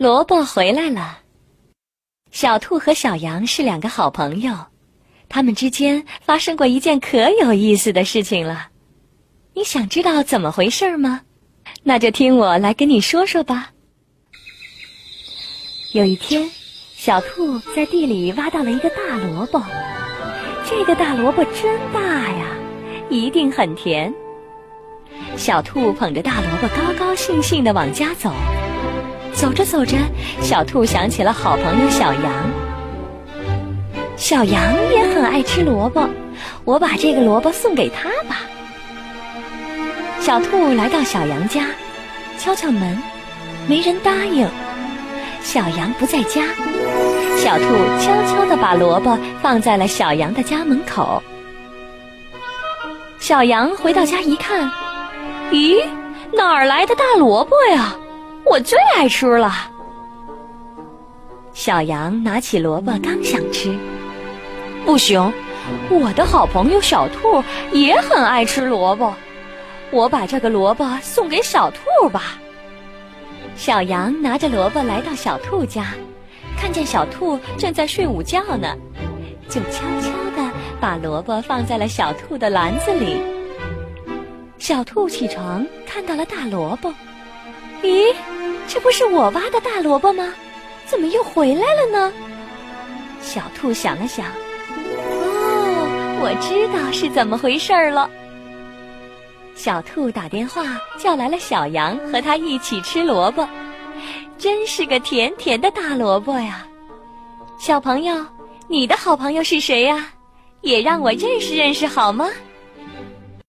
萝卜回来了。小兔和小羊是两个好朋友，他们之间发生过一件可有意思的事情了。你想知道怎么回事吗？那就听我来跟你说说吧。有一天，小兔在地里挖到了一个大萝卜，这个大萝卜真大呀，一定很甜。小兔捧着大萝卜，高高兴兴地往家走。走着走着，小兔想起了好朋友小羊。小羊也很爱吃萝卜，我把这个萝卜送给他吧。小兔来到小羊家，敲敲门，没人答应。小羊不在家，小兔悄悄地把萝卜放在了小羊的家门口。小羊回到家一看，咦，哪儿来的大萝卜呀？我最爱吃了。小羊拿起萝卜刚想吃，不行，我的好朋友小兔也很爱吃萝卜，我把这个萝卜送给小兔吧。小羊拿着萝卜来到小兔家，看见小兔正在睡午觉呢，就悄悄地把萝卜放在了小兔的篮子里。小兔起床看到了大萝卜。咦，这不是我挖的大萝卜吗？怎么又回来了呢？小兔想了想，哦，我知道是怎么回事了。小兔打电话叫来了小羊，和他一起吃萝卜，真是个甜甜的大萝卜呀！小朋友，你的好朋友是谁呀？也让我认识认识好吗？